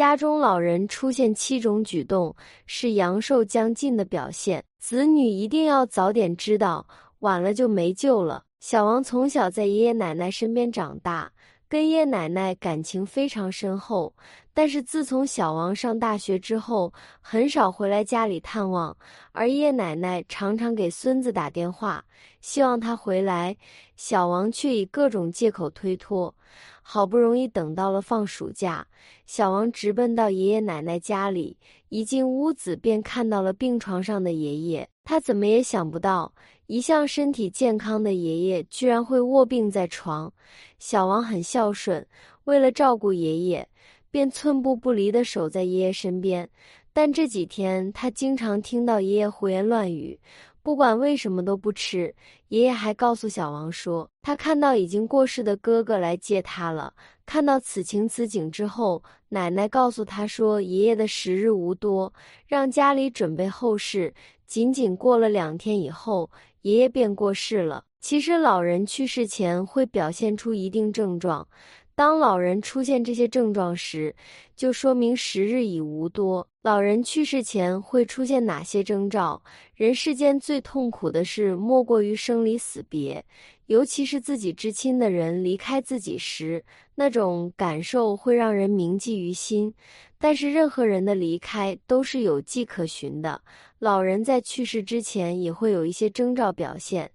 家中老人出现七种举动，是阳寿将尽的表现，子女一定要早点知道，晚了就没救了。小王从小在爷爷奶奶身边长大。跟爷爷奶奶感情非常深厚，但是自从小王上大学之后，很少回来家里探望，而爷爷奶奶常常给孙子打电话，希望他回来，小王却以各种借口推脱。好不容易等到了放暑假，小王直奔到爷爷奶奶家里，一进屋子便看到了病床上的爷爷，他怎么也想不到。一向身体健康的爷爷居然会卧病在床，小王很孝顺，为了照顾爷爷，便寸步不离地守在爷爷身边。但这几天他经常听到爷爷胡言乱语，不管为什么都不吃。爷爷还告诉小王说，他看到已经过世的哥哥来接他了。看到此情此景之后，奶奶告诉他说，爷爷的时日无多，让家里准备后事。仅仅过了两天以后。爷爷便过世了。其实，老人去世前会表现出一定症状，当老人出现这些症状时，就说明时日已无多。老人去世前会出现哪些征兆？人世间最痛苦的事，莫过于生离死别，尤其是自己至亲的人离开自己时，那种感受会让人铭记于心。但是，任何人的离开都是有迹可循的。老人在去世之前也会有一些征兆表现。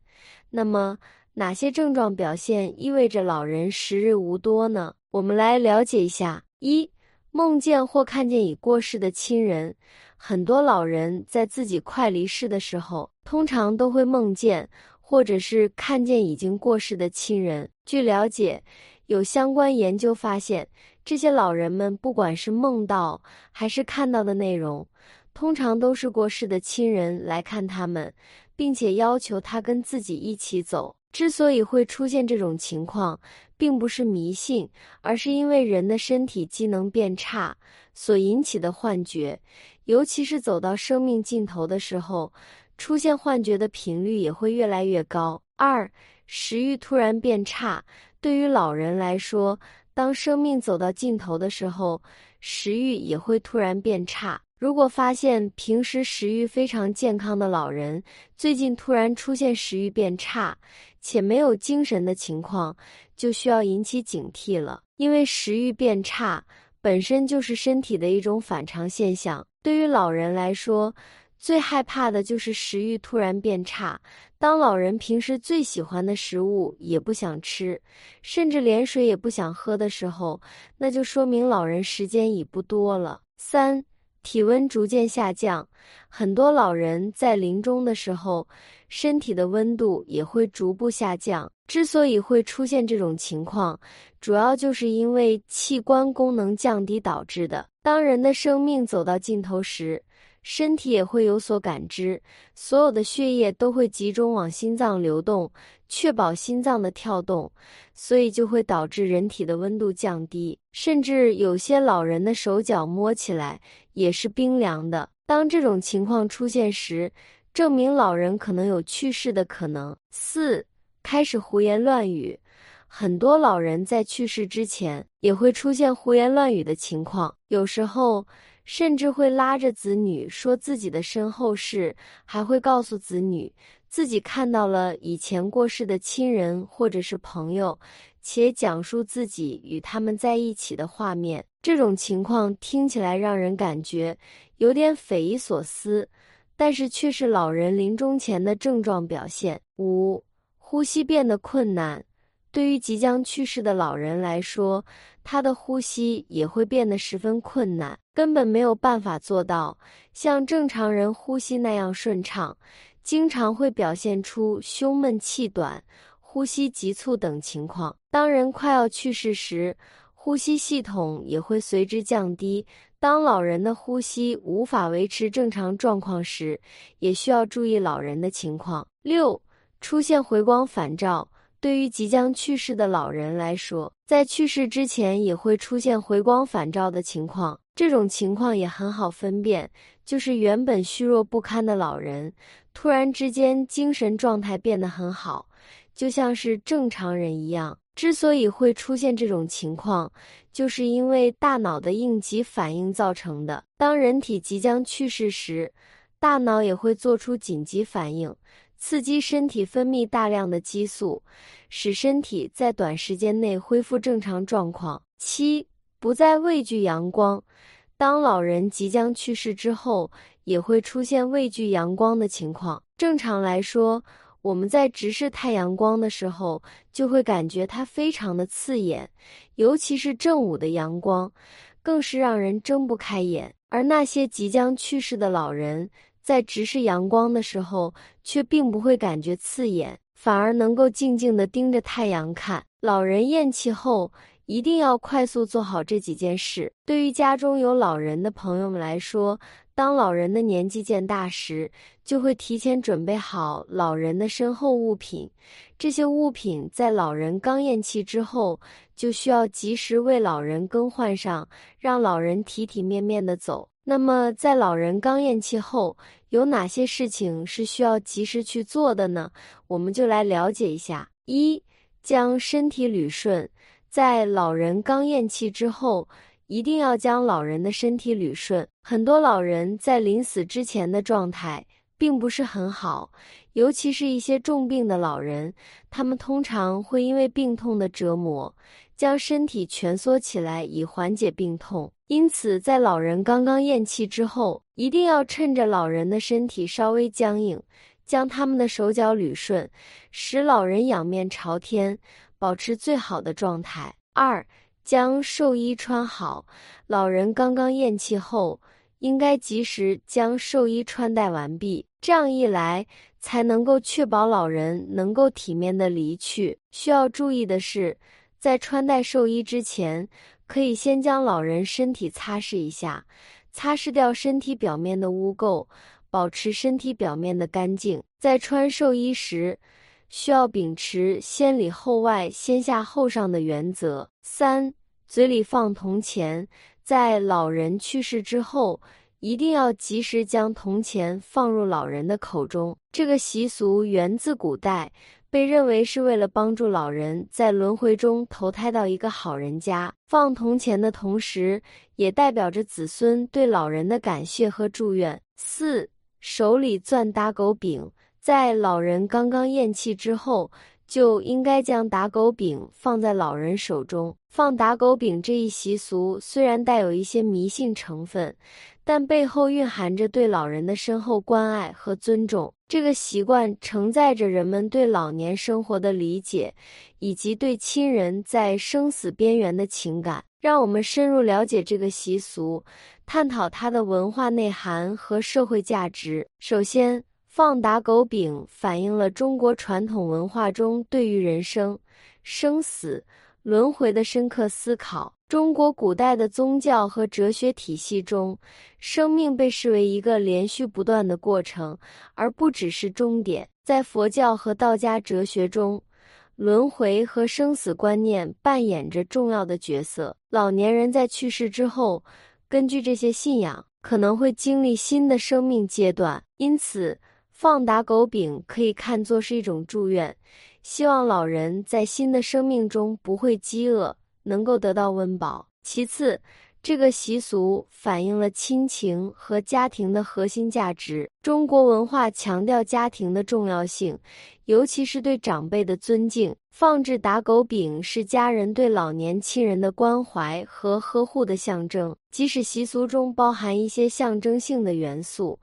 那么，哪些症状表现意味着老人时日无多呢？我们来了解一下：一、梦见或看见已过世的亲人。很多老人在自己快离世的时候，通常都会梦见或者是看见已经过世的亲人。据了解，有相关研究发现，这些老人们不管是梦到还是看到的内容。通常都是过世的亲人来看他们，并且要求他跟自己一起走。之所以会出现这种情况，并不是迷信，而是因为人的身体机能变差所引起的幻觉。尤其是走到生命尽头的时候，出现幻觉的频率也会越来越高。二、食欲突然变差，对于老人来说，当生命走到尽头的时候，食欲也会突然变差。如果发现平时食欲非常健康的老人，最近突然出现食欲变差且没有精神的情况，就需要引起警惕了。因为食欲变差本身就是身体的一种反常现象。对于老人来说，最害怕的就是食欲突然变差。当老人平时最喜欢的食物也不想吃，甚至连水也不想喝的时候，那就说明老人时间已不多了。三。体温逐渐下降，很多老人在临终的时候，身体的温度也会逐步下降。之所以会出现这种情况，主要就是因为器官功能降低导致的。当人的生命走到尽头时，身体也会有所感知，所有的血液都会集中往心脏流动，确保心脏的跳动，所以就会导致人体的温度降低，甚至有些老人的手脚摸起来也是冰凉的。当这种情况出现时，证明老人可能有去世的可能。四，开始胡言乱语，很多老人在去世之前也会出现胡言乱语的情况，有时候。甚至会拉着子女说自己的身后事，还会告诉子女自己看到了以前过世的亲人或者是朋友，且讲述自己与他们在一起的画面。这种情况听起来让人感觉有点匪夷所思，但是却是老人临终前的症状表现。五、呼吸变得困难。对于即将去世的老人来说，他的呼吸也会变得十分困难，根本没有办法做到像正常人呼吸那样顺畅，经常会表现出胸闷气短、呼吸急促等情况。当人快要去世时，呼吸系统也会随之降低。当老人的呼吸无法维持正常状况时，也需要注意老人的情况。六、出现回光返照。对于即将去世的老人来说，在去世之前也会出现回光返照的情况。这种情况也很好分辨，就是原本虚弱不堪的老人，突然之间精神状态变得很好，就像是正常人一样。之所以会出现这种情况，就是因为大脑的应急反应造成的。当人体即将去世时，大脑也会做出紧急反应，刺激身体分泌大量的激素，使身体在短时间内恢复正常状况。七，不再畏惧阳光。当老人即将去世之后，也会出现畏惧阳光的情况。正常来说，我们在直视太阳光的时候，就会感觉它非常的刺眼，尤其是正午的阳光，更是让人睁不开眼。而那些即将去世的老人，在直视阳光的时候，却并不会感觉刺眼，反而能够静静地盯着太阳看。老人咽气后，一定要快速做好这几件事。对于家中有老人的朋友们来说，当老人的年纪渐大时，就会提前准备好老人的身后物品。这些物品在老人刚咽气之后，就需要及时为老人更换上，让老人体体面面的走。那么，在老人刚咽气后，有哪些事情是需要及时去做的呢？我们就来了解一下：一、将身体捋顺，在老人刚咽气之后。一定要将老人的身体捋顺。很多老人在临死之前的状态并不是很好，尤其是一些重病的老人，他们通常会因为病痛的折磨，将身体蜷缩起来以缓解病痛。因此，在老人刚刚咽气之后，一定要趁着老人的身体稍微僵硬，将他们的手脚捋顺，使老人仰面朝天，保持最好的状态。二。将寿衣穿好，老人刚刚咽气后，应该及时将寿衣穿戴完毕。这样一来，才能够确保老人能够体面的离去。需要注意的是，在穿戴寿衣之前，可以先将老人身体擦拭一下，擦拭掉身体表面的污垢，保持身体表面的干净。在穿寿衣时，需要秉持先里后外、先下后上的原则。三、嘴里放铜钱，在老人去世之后，一定要及时将铜钱放入老人的口中。这个习俗源自古代，被认为是为了帮助老人在轮回中投胎到一个好人家。放铜钱的同时，也代表着子孙对老人的感谢和祝愿。四、手里攥打狗饼。在老人刚刚咽气之后，就应该将打狗饼放在老人手中。放打狗饼这一习俗虽然带有一些迷信成分，但背后蕴含着对老人的深厚关爱和尊重。这个习惯承载着人们对老年生活的理解，以及对亲人在生死边缘的情感。让我们深入了解这个习俗，探讨它的文化内涵和社会价值。首先，放打狗饼反映了中国传统文化中对于人生、生死、轮回的深刻思考。中国古代的宗教和哲学体系中，生命被视为一个连续不断的过程，而不只是终点。在佛教和道家哲学中，轮回和生死观念扮演着重要的角色。老年人在去世之后，根据这些信仰，可能会经历新的生命阶段，因此。放打狗饼可以看作是一种祝愿，希望老人在新的生命中不会饥饿，能够得到温饱。其次，这个习俗反映了亲情和家庭的核心价值。中国文化强调家庭的重要性，尤其是对长辈的尊敬。放置打狗饼是家人对老年亲人的关怀和呵护的象征，即使习俗中包含一些象征性的元素。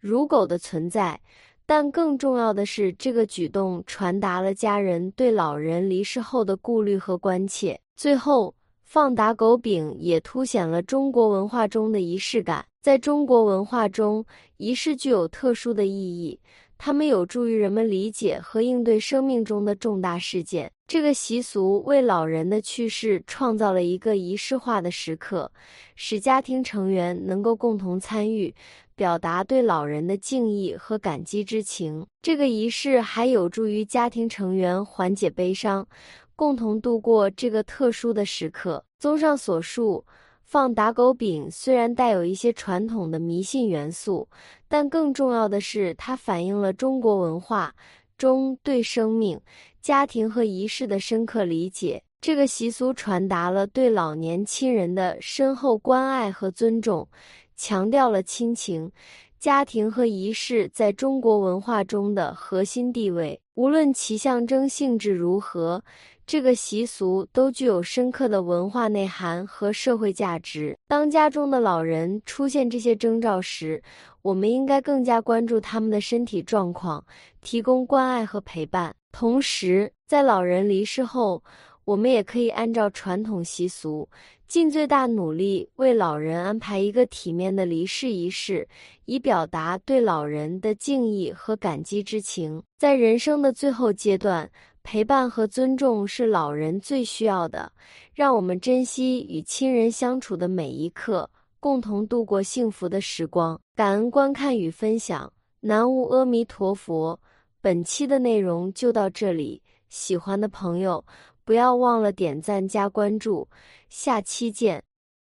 如狗的存在，但更重要的是，这个举动传达了家人对老人离世后的顾虑和关切。最后，放打狗饼也凸显了中国文化中的仪式感。在中国文化中，仪式具有特殊的意义。它们有助于人们理解和应对生命中的重大事件。这个习俗为老人的去世创造了一个仪式化的时刻，使家庭成员能够共同参与，表达对老人的敬意和感激之情。这个仪式还有助于家庭成员缓解悲伤，共同度过这个特殊的时刻。综上所述。放打狗饼虽然带有一些传统的迷信元素，但更重要的是，它反映了中国文化中对生命、家庭和仪式的深刻理解。这个习俗传达了对老年亲人的深厚关爱和尊重，强调了亲情、家庭和仪式在中国文化中的核心地位。无论其象征性质如何。这个习俗都具有深刻的文化内涵和社会价值。当家中的老人出现这些征兆时，我们应该更加关注他们的身体状况，提供关爱和陪伴。同时，在老人离世后，我们也可以按照传统习俗，尽最大努力为老人安排一个体面的离世仪式，以表达对老人的敬意和感激之情。在人生的最后阶段。陪伴和尊重是老人最需要的，让我们珍惜与亲人相处的每一刻，共同度过幸福的时光。感恩观看与分享，南无阿弥陀佛。本期的内容就到这里，喜欢的朋友不要忘了点赞加关注，下期见。